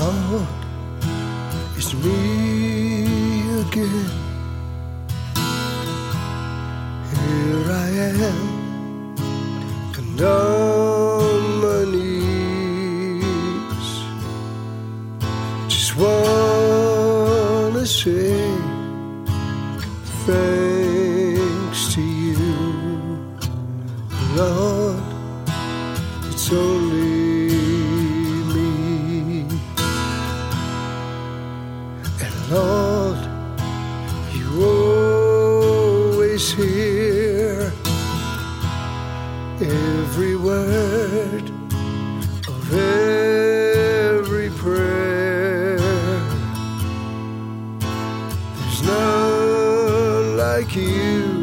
Lord, it's me again. Here I am, and on my knees. Just wanna say thanks to you, Lord. It's only and Lord, you always hear every word of every prayer. There's none like you,